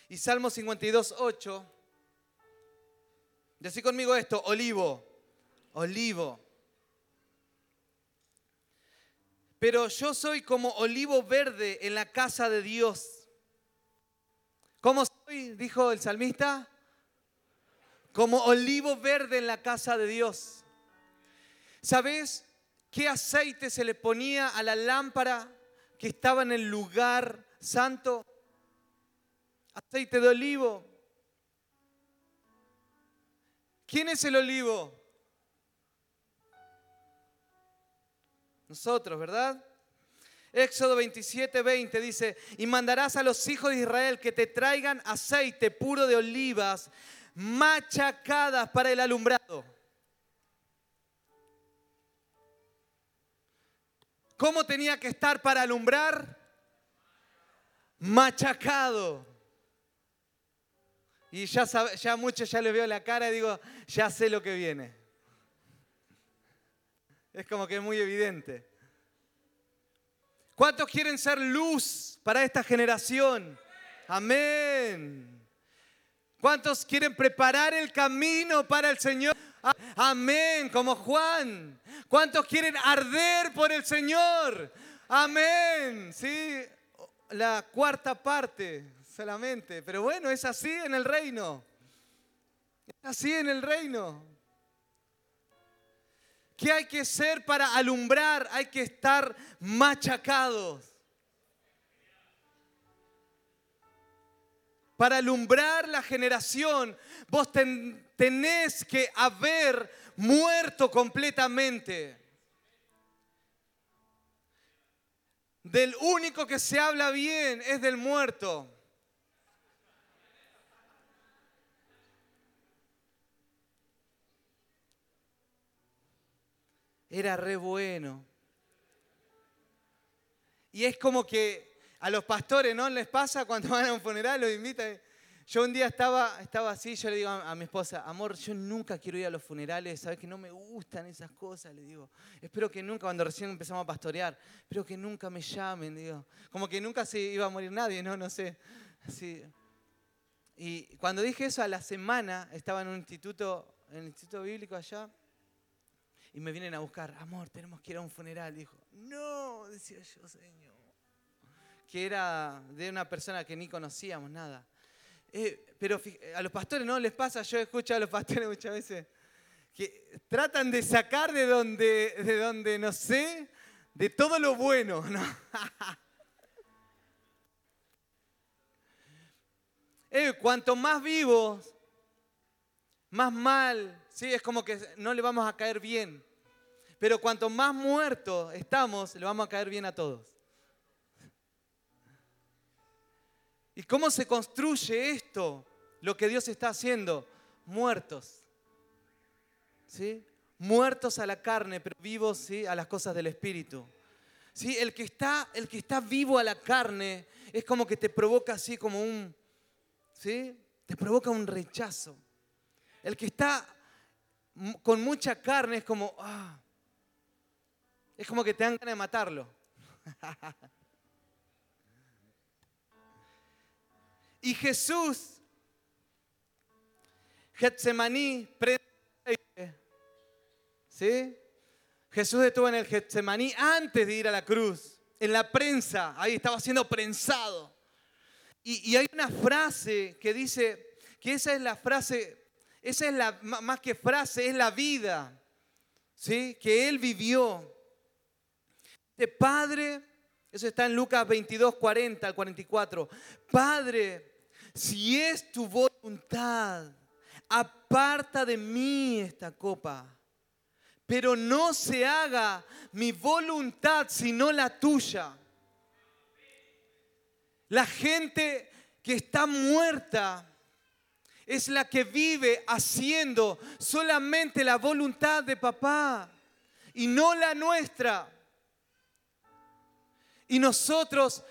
[SPEAKER 1] Y Salmo 52, 8. Decí conmigo esto, olivo olivo. Pero yo soy como olivo verde en la casa de Dios. ¿Cómo soy? Dijo el salmista. Como olivo verde en la casa de Dios. ¿Sabes qué aceite se le ponía a la lámpara que estaba en el lugar santo? Aceite de olivo. ¿Quién es el olivo? Nosotros, ¿verdad? Éxodo 27, 20 dice, y mandarás a los hijos de Israel que te traigan aceite puro de olivas machacadas para el alumbrado. ¿Cómo tenía que estar para alumbrar? Machacado. Y ya, ya muchos ya les veo la cara y digo, ya sé lo que viene. Es como que es muy evidente. ¿Cuántos quieren ser luz para esta generación? Amén. ¿Cuántos quieren preparar el camino para el Señor? Amén, como Juan. ¿Cuántos quieren arder por el Señor? Amén. Sí, la cuarta parte solamente. Pero bueno, es así en el reino. Es así en el reino. ¿Qué hay que ser para alumbrar? Hay que estar machacados. Para alumbrar la generación, vos tenés que haber muerto completamente. Del único que se habla bien es del muerto. Era re bueno. Y es como que a los pastores, ¿no? Les pasa cuando van a un funeral, los invitan. Yo un día estaba, estaba así, yo le digo a, mi esposa, amor, yo nunca quiero ir a los funerales, sabes que no me gustan esas cosas, le digo. Espero que nunca, cuando recién empezamos a pastorear, espero que nunca me llamen, digo. Como que nunca se iba a morir nadie, ¿no? No sé. Y cuando dije eso a la semana, estaba en un instituto, en el instituto bíblico allá, y me vienen a buscar, amor, tenemos que ir a un funeral. Dijo, no, decía yo, Señor. Que era de una persona que ni conocíamos nada. Eh, pero a los pastores no les pasa, yo escucho a los pastores muchas veces que tratan de sacar de donde, de donde no sé, de todo lo bueno. ¿no? eh, cuanto más vivos, más mal, ¿sí? Es como que no le vamos a caer bien. Pero cuanto más muertos estamos, le vamos a caer bien a todos. ¿Y cómo se construye esto? Lo que Dios está haciendo. Muertos. ¿Sí? Muertos a la carne, pero vivos ¿sí? a las cosas del Espíritu. ¿Sí? El, que está, el que está vivo a la carne es como que te provoca así como un... ¿Sí? Te provoca un rechazo. El que está con mucha carne es como, ah, es como que te dan ganas de matarlo. y Jesús, Getsemaní, ¿sí? Jesús estuvo en el Getsemaní antes de ir a la cruz, en la prensa, ahí estaba siendo prensado. Y, y hay una frase que dice que esa es la frase esa es la, más que frase, es la vida, ¿sí? Que él vivió. De Padre, eso está en Lucas 22, 40 al 44. Padre, si es tu voluntad, aparta de mí esta copa, pero no se haga mi voluntad sino la tuya. La gente que está muerta es la que vive haciendo solamente la voluntad de papá y no la nuestra. Y nosotros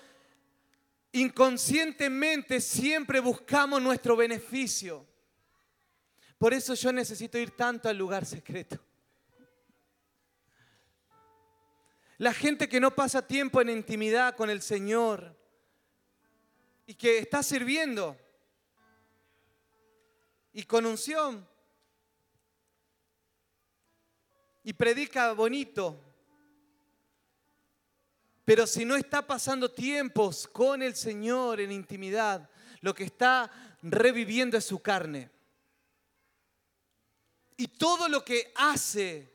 [SPEAKER 1] inconscientemente siempre buscamos nuestro beneficio. Por eso yo necesito ir tanto al lugar secreto. La gente que no pasa tiempo en intimidad con el Señor y que está sirviendo y con unción y predica bonito, pero si no está pasando tiempos con el Señor en intimidad, lo que está reviviendo es su carne. Y todo lo que hace,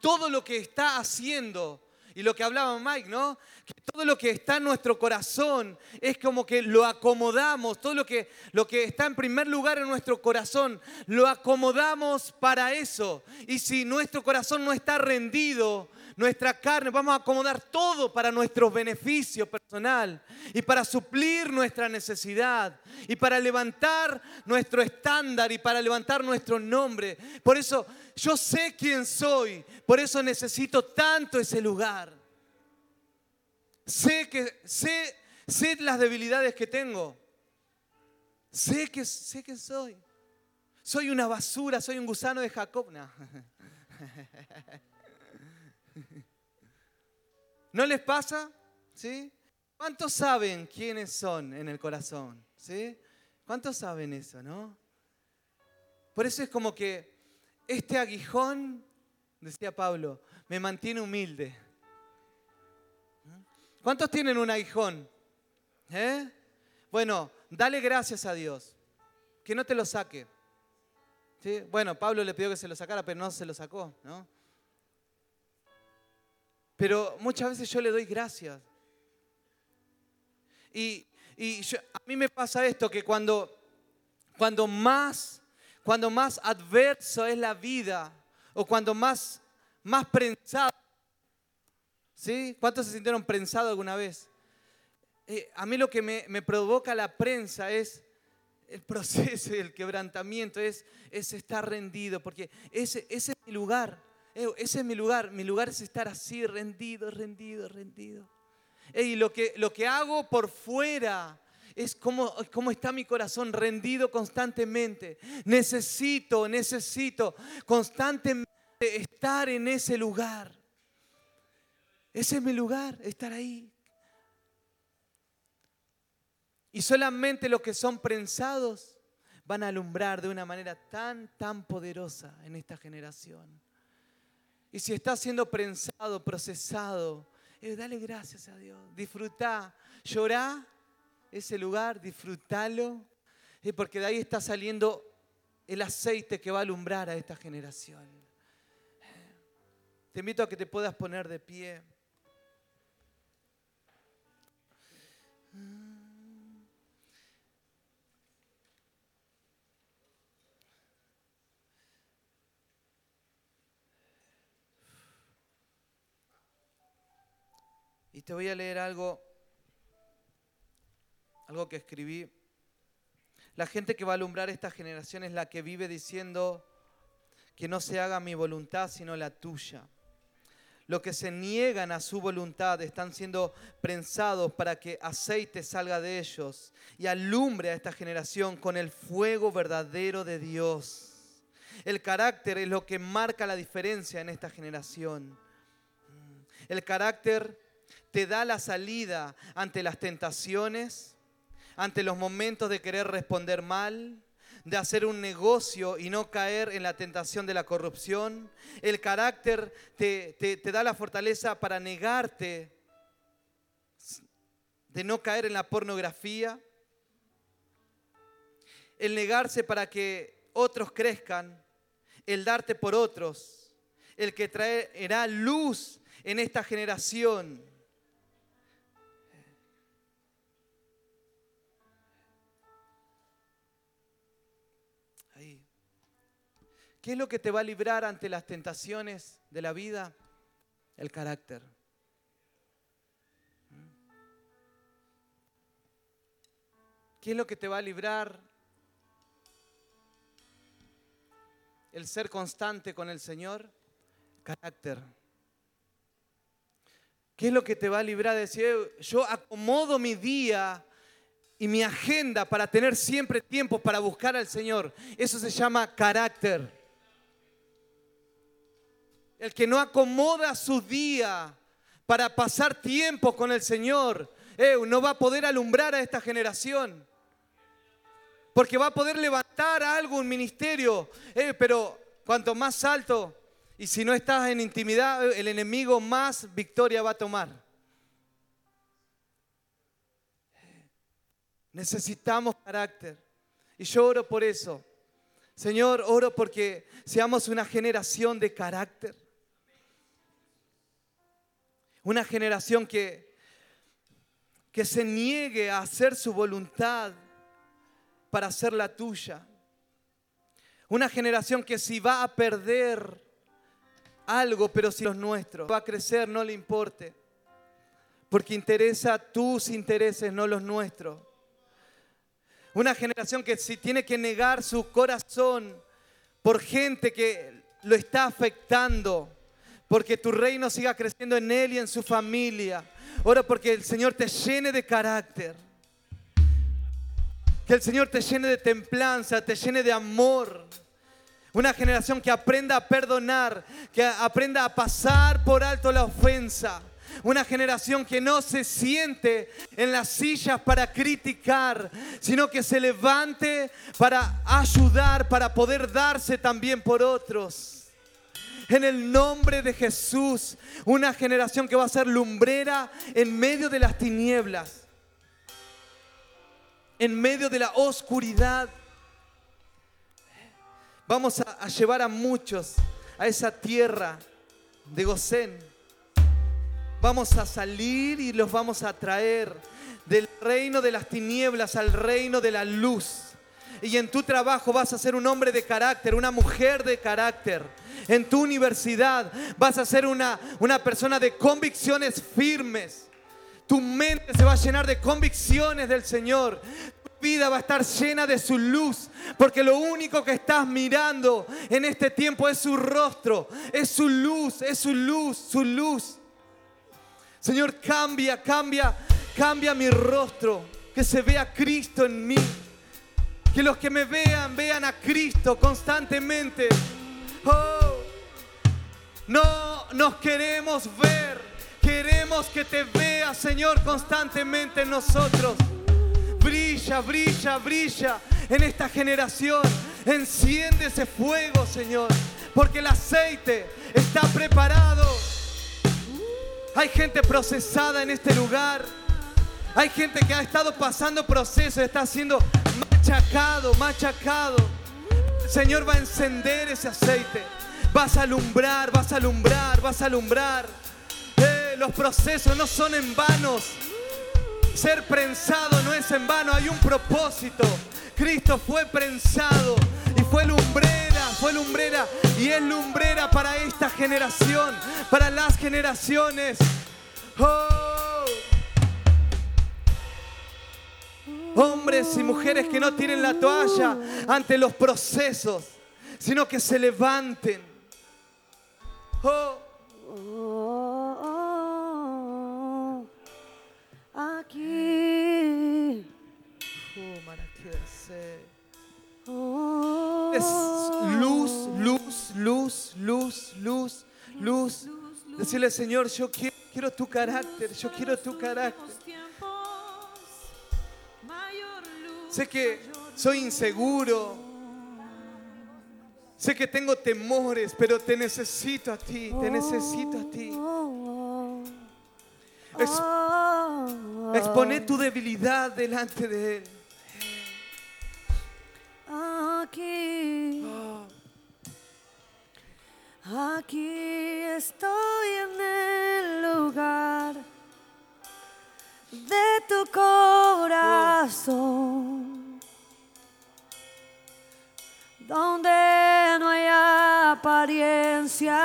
[SPEAKER 1] todo lo que está haciendo, y lo que hablaba Mike, ¿no? Que todo lo que está en nuestro corazón es como que lo acomodamos, todo lo que, lo que está en primer lugar en nuestro corazón, lo acomodamos para eso. Y si nuestro corazón no está rendido, nuestra carne, vamos a acomodar todo para nuestro beneficio personal y para suplir nuestra necesidad y para levantar nuestro estándar y para levantar nuestro nombre. Por eso yo sé quién soy, por eso necesito tanto ese lugar. Sé que sé, sé las debilidades que tengo. Sé que sé que soy. Soy una basura, soy un gusano de Jacob. ¿No les pasa? ¿Sí? ¿Cuántos saben quiénes son en el corazón? ¿Sí? ¿Cuántos saben eso, no? Por eso es como que este aguijón, decía Pablo, me mantiene humilde. ¿Cuántos tienen un aguijón? ¿Eh? Bueno, dale gracias a Dios. Que no te lo saque. ¿Sí? Bueno, Pablo le pidió que se lo sacara, pero no se lo sacó, ¿no? Pero muchas veces yo le doy gracias. Y, a mí me pasa esto, que cuando, cuando, más, cuando más adverso es la vida, o cuando más, más prensado, ¿sí? ¿Cuántos se sintieron prensados alguna vez? Eh, a mí lo que me, provoca la prensa es el proceso y el quebrantamiento, es, es estar rendido, porque ese, ese es mi lugar. Ese es mi lugar. Mi lugar es estar así, rendido, rendido, rendido. Y lo que, lo que hago por fuera es como está mi corazón rendido constantemente. Necesito, necesito constantemente estar en ese lugar. Ese es mi lugar, estar ahí. Y solamente los que son prensados van a alumbrar de una manera tan, tan poderosa en esta generación. Y si está siendo prensado, procesado, eh, dale gracias a Dios. Disfruta, llorá ese lugar, disfrútalo, eh, porque de ahí está saliendo el aceite que va a alumbrar a esta generación. Te invito a que te puedas poner de pie. Y te voy a leer algo, algo que escribí. La gente que va a alumbrar esta generación es la que vive diciendo que no se haga mi voluntad sino la tuya. Los que se niegan a su voluntad están siendo prensados para que aceite salga de ellos y alumbre a esta generación con el fuego verdadero de Dios. El carácter es lo que marca la diferencia en esta generación. El carácter te da la salida ante las tentaciones, ante los momentos de querer responder mal, de hacer un negocio y no caer en la tentación de la corrupción. El carácter te, da la fortaleza para negarte, de no caer en la pornografía. El negarse para que otros crezcan, el darte por otros, el que traerá luz en esta generación ¿Qué es lo que te va a librar ante las tentaciones de la vida? El carácter. ¿Qué es lo que te va a librar? El ser constante con el Señor. Carácter. ¿Qué es lo que te va a librar de decir, yo acomodo mi día y mi agenda para tener siempre tiempo para buscar al Señor, eso se llama carácter. El que no acomoda su día para pasar tiempo con el Señor, eh, no va a poder alumbrar a esta generación. Porque va a poder levantar algo, un ministerio, eh, pero cuanto más alto, y si no estás en intimidad, el enemigo más victoria va a tomar. Necesitamos carácter. Y yo oro por eso. Señor, oro porque seamos una generación de carácter. Una generación que, que se niegue a hacer su voluntad para hacer la tuya. Una generación que si va a perder algo, pero si los nuestros, va a crecer, no le importe. Porque interesa tus intereses, no los nuestros. Una generación que si tiene que negar su corazón por gente que lo está afectando, porque tu reino siga creciendo en él y en su familia. Ora porque el Señor te llene de carácter. Que el Señor te llene de templanza, te llene de amor. Una generación que aprenda a perdonar, que aprenda a pasar por alto la ofensa una generación que no se siente en las sillas para criticar, sino que se levante para ayudar, para poder darse también por otros. En el nombre de Jesús, una generación que va a ser lumbrera en medio de las tinieblas, en medio de la oscuridad. Vamos a, llevar a muchos a esa tierra de Gosén Vamos a salir y los vamos a traer del reino de las tinieblas al reino de la luz. Y en tu trabajo vas a ser un hombre de carácter, una mujer de carácter. En tu universidad vas a ser una, una persona de convicciones firmes. Tu mente se va a llenar de convicciones del Señor. Tu vida va a estar llena de su luz. Porque lo único que estás mirando en este tiempo es su rostro. Es su luz, es su luz, su luz. Señor, cambia, cambia, cambia mi rostro, que se vea Cristo en mí. Que los que me vean vean a Cristo constantemente. Oh, no nos queremos ver, queremos que te vea, Señor, constantemente en nosotros. Brilla, brilla, brilla en esta generación. Enciende ese fuego, Señor, porque el aceite está preparado hay gente procesada en este lugar. Hay gente que ha estado pasando procesos, está siendo machacado, machacado. El Señor va a encender ese aceite. Vas a alumbrar, vas a alumbrar, vas a alumbrar. Eh, los procesos no son en vanos. Ser prensado no es en vano, hay un propósito. Cristo fue prensado y fue lumbrera, fue lumbrera y es lumbrera para esta generación, para las generaciones. Oh. Hombres y mujeres que no tienen la toalla ante los procesos, sino que se levanten. Oh.
[SPEAKER 2] Aquí.
[SPEAKER 1] Oh, es luz, luz, luz, luz, luz, luz. Decirle, Señor, yo quiero, tu carácter, yo quiero tu carácter. Sé que soy inseguro. Sé que tengo temores, pero te necesito a ti, te necesito a ti. expone tu debilidad delante de Él.
[SPEAKER 2] Aquí. Aquí estoy en el lugar de tu corazón, donde no hay apariencias.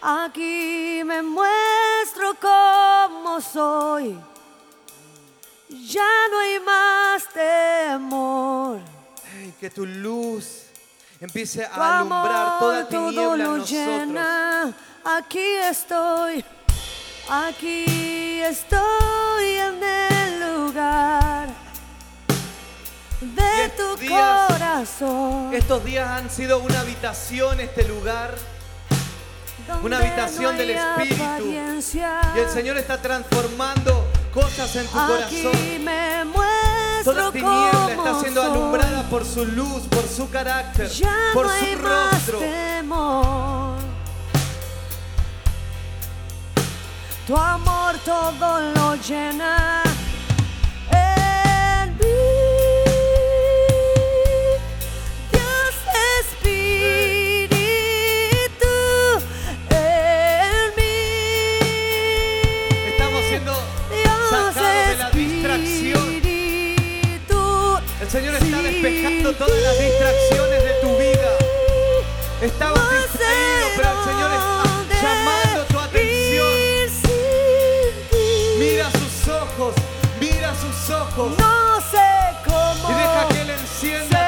[SPEAKER 2] Aquí me muestro como soy. Ya no hay más temor.
[SPEAKER 1] Que tu luz empiece a alumbrar amor, toda tiniebla todo lo Llena.
[SPEAKER 2] Aquí estoy, aquí estoy en el lugar de tu corazón.
[SPEAKER 1] Estos días han sido una habitación, este lugar. Una habitación del Espíritu. Y el Señor está transformando cosas en tu corazón.
[SPEAKER 2] Me
[SPEAKER 1] Toda tiniebla está siendo alumbrada por su luz, por su carácter, por su rostro.
[SPEAKER 2] Tu amor todo lo llena.
[SPEAKER 1] todas las distracciones de tu vida. Estabas distraído, pero el Señor está llamando tu atención. Mira sus ojos, mira sus ojos.
[SPEAKER 2] No sé cómo.
[SPEAKER 1] Y deja que Él encienda.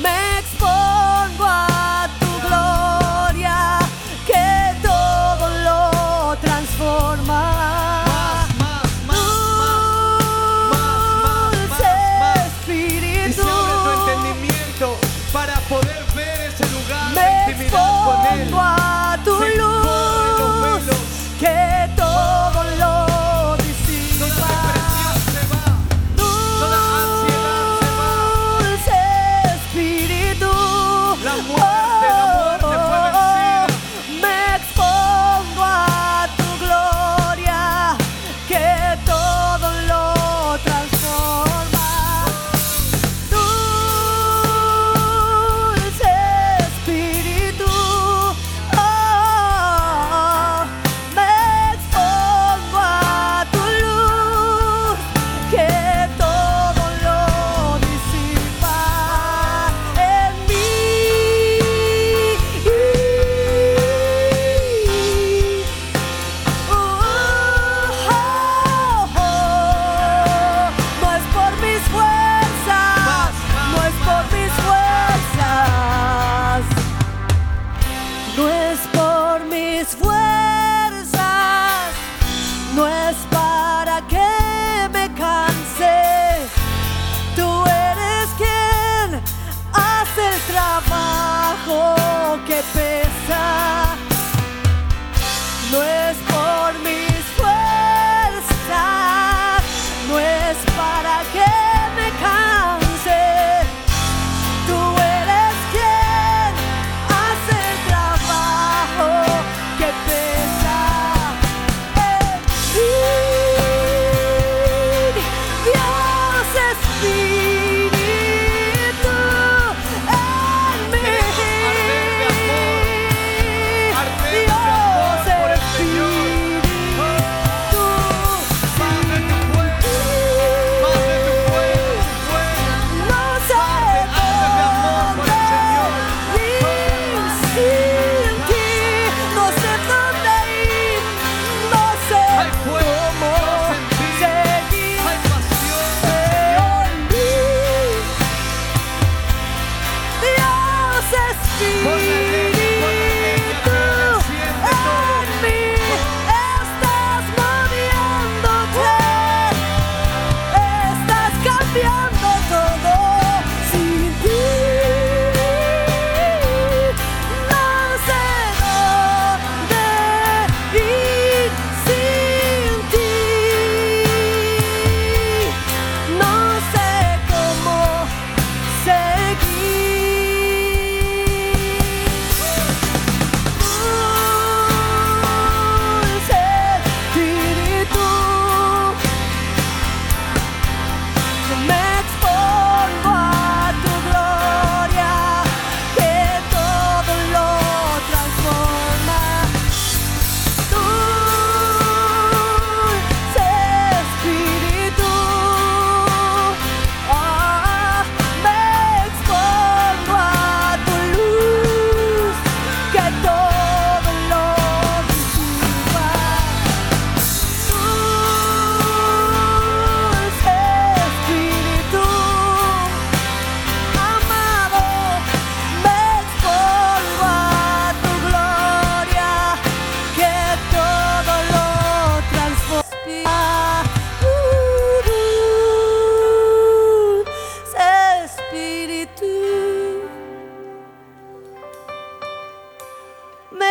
[SPEAKER 1] Max
[SPEAKER 2] von Wine.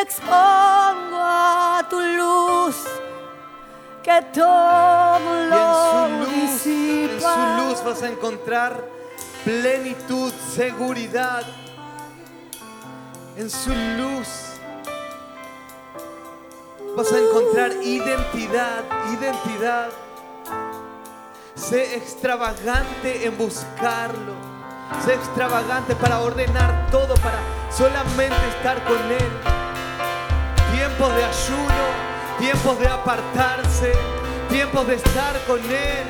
[SPEAKER 2] expongo a tu luz, que todo lo y en su luz. En su luz vas a encontrar plenitud, seguridad. En su luz vas a encontrar identidad, identidad. Sé extravagante en buscarlo. Sé extravagante para ordenar todo, para solamente estar con Él. Tiempos de ayuno, tiempos de apartarse, tiempos de estar con Él.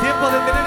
[SPEAKER 2] Tiempos de tener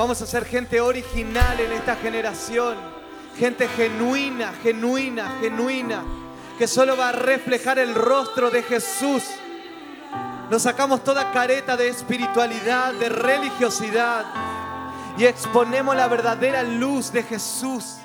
[SPEAKER 2] Vamos a ser gente original en esta generación. Gente genuina, genuina, genuina. Que solo va a reflejar el rostro de Jesús. Nos sacamos toda careta de espiritualidad, de religiosidad. Y exponemos la verdadera luz de Jesús.